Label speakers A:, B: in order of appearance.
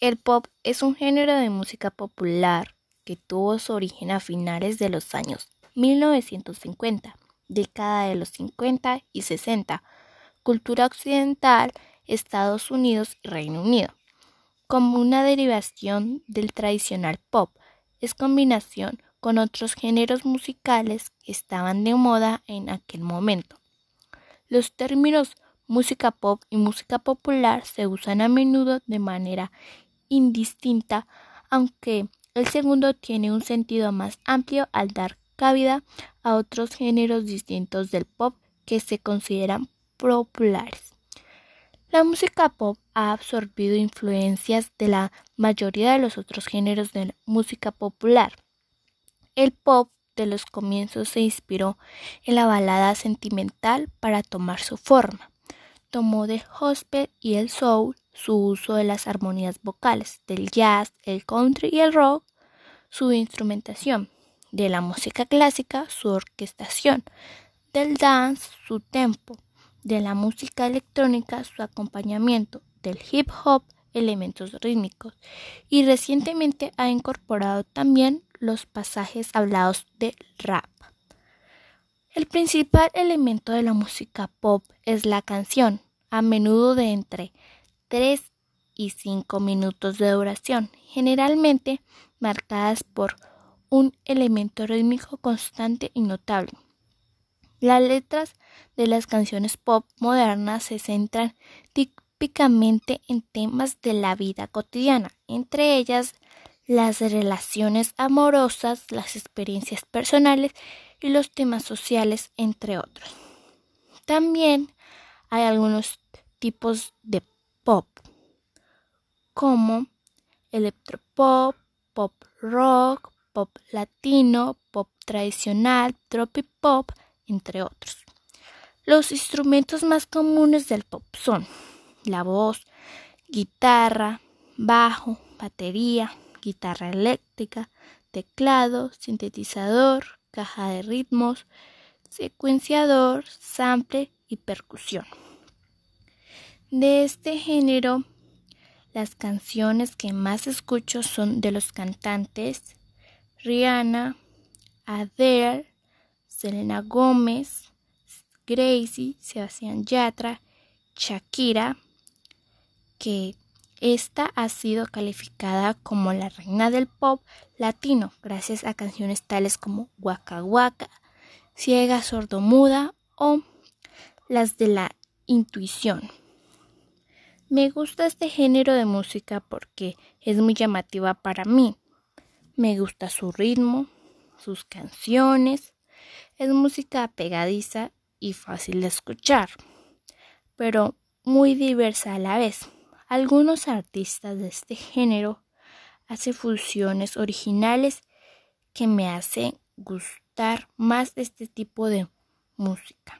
A: El pop es un género de música popular que tuvo su origen a finales de los años 1950, década de los 50 y 60, cultura occidental, Estados Unidos y Reino Unido. Como una derivación del tradicional pop, es combinación con otros géneros musicales que estaban de moda en aquel momento. Los términos música pop y música popular se usan a menudo de manera indistinta, aunque el segundo tiene un sentido más amplio al dar cabida a otros géneros distintos del pop que se consideran populares. La música pop ha absorbido influencias de la mayoría de los otros géneros de música popular. El pop de los comienzos se inspiró en la balada sentimental para tomar su forma. Tomó de gospel y el soul su uso de las armonías vocales, del jazz, el country y el rock, su instrumentación, de la música clásica su orquestación, del dance su tempo, de la música electrónica su acompañamiento, del hip hop elementos rítmicos y recientemente ha incorporado también los pasajes hablados de rap. El principal elemento de la música pop es la canción, a menudo de entre 3 y 5 minutos de duración, generalmente marcadas por un elemento rítmico constante y notable. Las letras de las canciones pop modernas se centran típicamente en temas de la vida cotidiana, entre ellas las relaciones amorosas, las experiencias personales y los temas sociales, entre otros. También hay algunos tipos de pop, como electropop, pop rock, pop latino, pop tradicional, tropipop, entre otros. Los instrumentos más comunes del pop son la voz, guitarra, bajo, batería, guitarra eléctrica, teclado, sintetizador, caja de ritmos, secuenciador, sample y percusión. De este género, las canciones que más escucho son de los cantantes Rihanna, Adele, Selena Gómez, Gracie, Sebastián Yatra, Shakira, que esta ha sido calificada como la reina del pop latino gracias a canciones tales como Waka Waka, Ciega Sordomuda o las de la intuición. Me gusta este género de música porque es muy llamativa para mí. Me gusta su ritmo, sus canciones. Es música pegadiza y fácil de escuchar, pero muy diversa a la vez. Algunos artistas de este género hacen fusiones originales que me hacen gustar más este tipo de música.